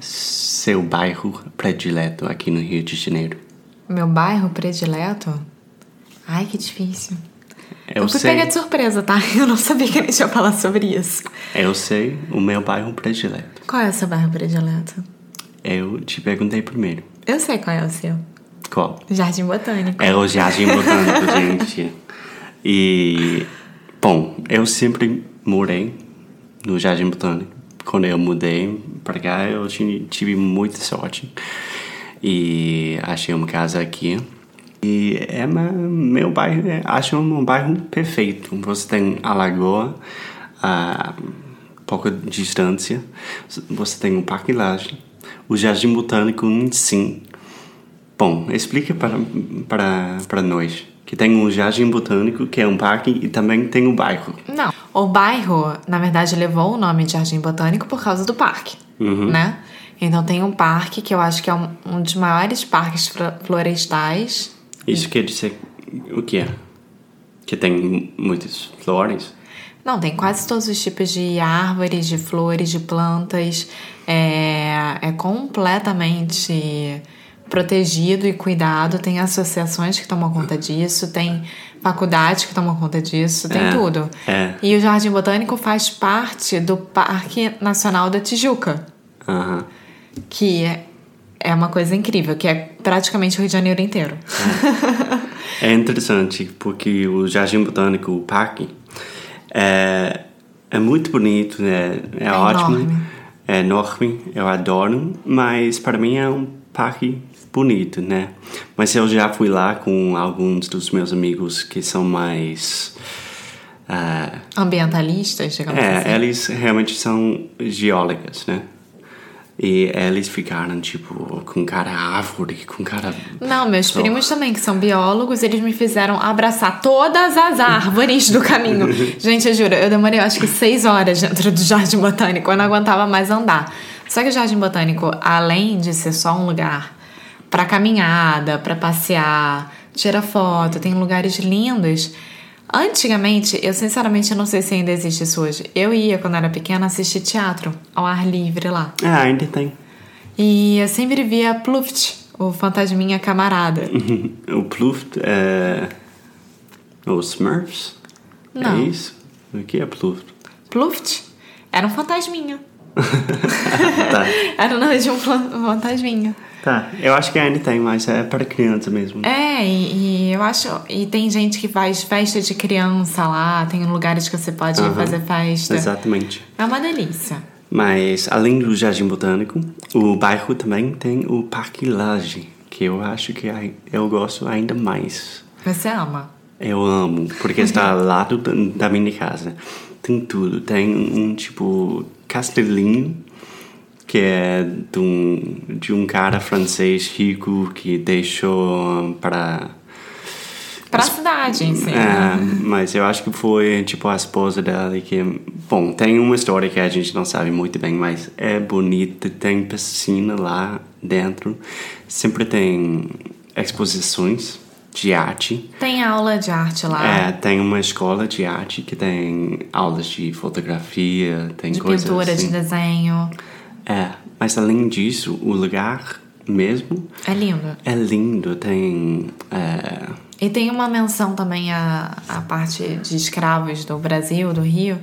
seu bairro predileto aqui no Rio de Janeiro? Meu bairro predileto? Ai, que difícil. Eu, Eu fui sei. pega de surpresa, tá? Eu não sabia que a gente ia falar sobre isso. Eu sei o meu bairro predileto. Qual é o seu bairro predileto? Eu te perguntei primeiro. Eu sei qual é o seu. Qual? Jardim Botânico. É o Jardim Botânico, gente. E, bom, eu sempre morei no Jardim Botânico. Quando eu mudei pra cá, eu ti- tive muita sorte. E achei uma casa aqui. E é ma- meu bairro, é- acho um bairro perfeito. Você tem a lagoa a pouca distância. Você tem um parque laje. O Jardim Botânico em si Bom, explica para, para, para nós que tem um jardim botânico, que é um parque, e também tem um bairro. Não. O bairro, na verdade, levou o nome de Jardim Botânico por causa do parque, né? Então tem um parque que eu acho que é um, um dos maiores parques flo- florestais. Isso quer dizer o que é? Que tem muitas flores? Não, tem quase todos os tipos de árvores, de flores, de plantas. É, é completamente protegido e cuidado. Tem associações que tomam conta disso, tem faculdades que tomam conta disso, tem É, tudo. é. E o Jardim Botânico faz parte do Parque Nacional da Tijuca, Aham. que é, é uma coisa incrível, que é praticamente o Rio de Janeiro inteiro. É interessante porque o Jardim Botânico, o parque, é, é muito bonito, né? é, É ótimo, enorme. é enorme, eu adoro, mas para mim é um parque bonito, né? Mas eu já fui lá com alguns dos meus amigos que são mais. ah, Ambientalistas, digamos é, assim. eles realmente são geólogas, né? E eles ficaram, tipo, com cara árvore, com cara. Não, meus Só. primos também, que são biólogos, eles me fizeram abraçar todas as árvores do caminho. Gente, eu juro, eu demorei acho que seis horas dentro do Jardim Botânico, eu não aguentava mais andar. Só que o Jardim Botânico, além de ser só um lugar para caminhada, para passear, tirar foto, tem lugares lindos. Antigamente, eu sinceramente não sei se ainda existe isso hoje. Eu ia, quando era pequena, assistir teatro ao ar livre lá. Ah, ainda tem. E eu sempre via Pluft, o fantasminha camarada. O Pluft é. Os Smurfs? Não. É isso? O que é Pluft? Pluft era um fantasminha. tá. Era o nome de um fantasminha. Tá, eu acho que ainda tem, mas é para criança mesmo. É, e, e eu acho. E tem gente que faz festa de criança lá, tem lugares que você pode Aham. fazer festa. Exatamente. É uma delícia. Mas além do Jardim Botânico, o bairro também tem o Parque Laje, que eu acho que eu gosto ainda mais. Você ama? Eu amo, porque está ao lado da minha casa. Tem tudo. Tem um tipo castelinho que é de um, de um cara francês rico que deixou para Pra cidade em si. É, né? mas eu acho que foi tipo a esposa dela que. Bom, tem uma história que a gente não sabe muito bem, mas é bonita, tem piscina lá dentro, sempre tem exposições de arte. Tem aula de arte lá. É, tem uma escola de arte que tem aulas de fotografia, tem de coisas pintura, assim. de desenho. É, mas além disso, o lugar mesmo É lindo. é lindo, tem. é, E tem uma menção também à, à parte de escravos do Brasil, do Rio,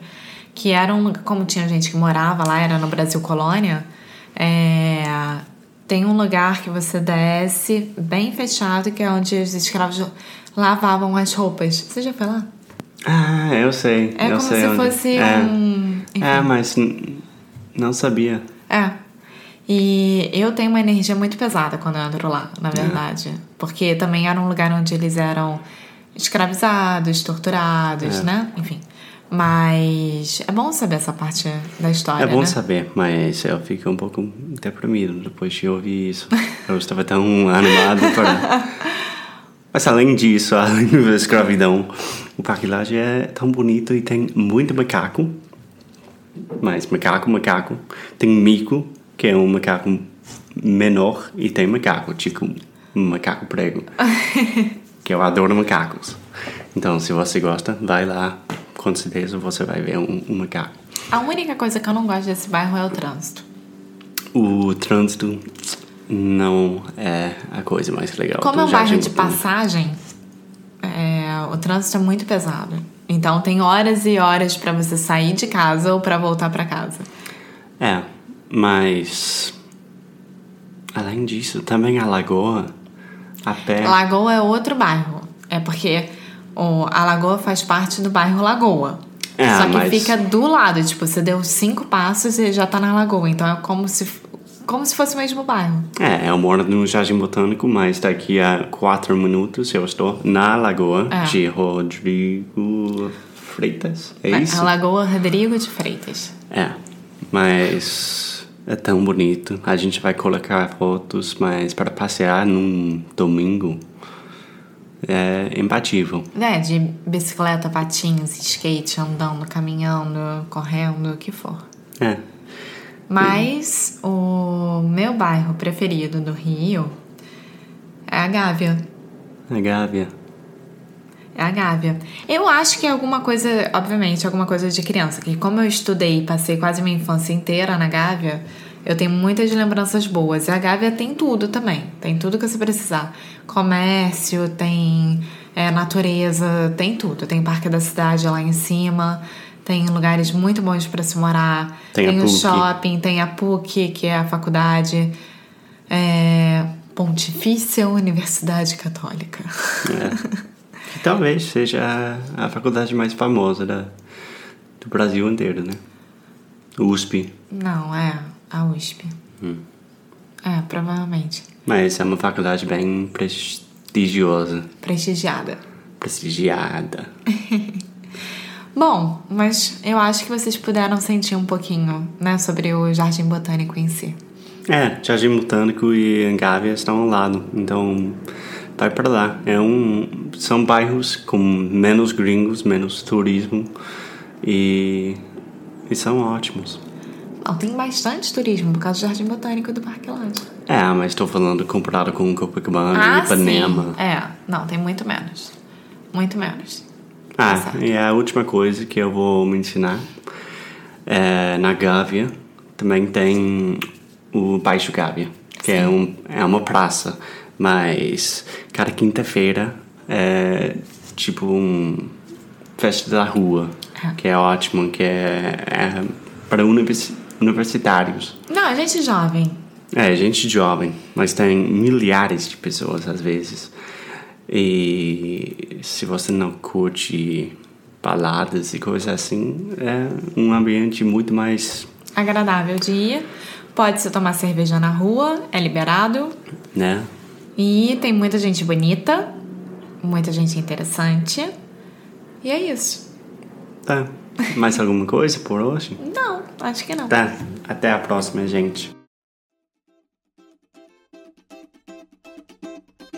que eram, como tinha gente que morava lá, era no Brasil colônia, é, tem um lugar que você desce, bem fechado, que é onde os escravos lavavam as roupas. Você já foi lá? Ah, eu sei. É eu como sei se onde. fosse é. um. enfim. É, mas não sabia. É. E eu tenho uma energia muito pesada quando eu entro lá, na verdade. Porque também era um lugar onde eles eram escravizados, torturados, É. né? Enfim. Mas é bom saber essa parte da história. É bom né? saber, mas eu fico um pouco deprimido depois de ouvir isso. Eu estava tão animado para. Mas além disso, além da escravidão, o Parque Lage é tão bonito e tem muito macaco. Mas macaco, macaco. Tem mico, que é um macaco menor, e tem macaco, tipo um macaco prego. que eu adoro macacos. Então, se você gosta, vai lá. Com certeza você vai ver um, um macaco. A única coisa que eu não gosto desse bairro é o trânsito. O trânsito não é a coisa mais legal. Como é um bairro de passagem, é, o trânsito é muito pesado. Então tem horas e horas pra você sair de casa ou pra voltar pra casa. É, mas além disso, também a lagoa, a pé. Lagoa é outro bairro. É porque o, a Lagoa faz parte do bairro Lagoa. É, Só que mas- fica do lado. Tipo, você deu cinco passos e já tá na Lagoa. Então é como se, como se fosse o mesmo bairro. É, eu moro no Jardim Botânico, mas daqui a quatro minutos eu estou na lagoa É. de Rodrigo Freitas. É A- isso? A Lagoa Rodrigo de Freitas. É, mas é tão bonito. A gente vai colocar fotos, mas para passear num domingo é imbatível. É, de bicicleta, patins, skate, andando, caminhando, correndo, o que for. É, Mas o meu bairro preferido do Rio é a Gávea. a Gávea. É a Gávea. Eu acho que é alguma coisa, obviamente, alguma coisa de criança. Que como eu estudei e passei quase minha infância inteira na Gávea, eu tenho muitas lembranças boas. E a Gávea tem tudo também. Tem tudo que você precisar. Comércio, tem é, natureza, tem tudo. Tem Parque da Cidade lá em cima. Tem lugares muito bons para se morar. Tem a o PUC. shopping, tem a PUC, que é a faculdade. É, Pontifícia Universidade Católica. É. Que talvez seja a, faculdade mais famosa da, do Brasil inteiro, né? USP. Não, é a USP. É, provavelmente. Mas é uma faculdade bem prestigiosa. Prestigiada. Prestigiada. Bom, mas eu acho que vocês puderam sentir um pouquinho, né, sobre o Jardim Botânico em si. É, Jardim Botânico e Gávea estão ao lado, então vai para lá. É um, são bairros com menos gringos, menos turismo e, e são ótimos. Não, tem bastante turismo por causa do Jardim Botânico e do Parque Lage. É, mas estou falando comparado com Copacabana e Ipanema. sim. É, não, tem muito menos. Muito menos. Ah, e a última coisa que eu vou mencionar é na Gávea também tem o Baixo Gávea, que é, um, é uma praça, mas cada quinta-feira é tipo um festa da rua, É. que é ótimo, que é, é para universi- universitários. Não, gente jovem. É, gente jovem, mas tem milhares de pessoas às vezes. E se você não curte baladas e coisas assim, é um ambiente muito mais, Agradável de ir. Pode-se tomar cerveja na rua, é liberado. né? E tem muita gente bonita, muita gente interessante. E é isso. Tá. Mais alguma coisa por hoje? Não, acho que não. Tá. Até a próxima, gente.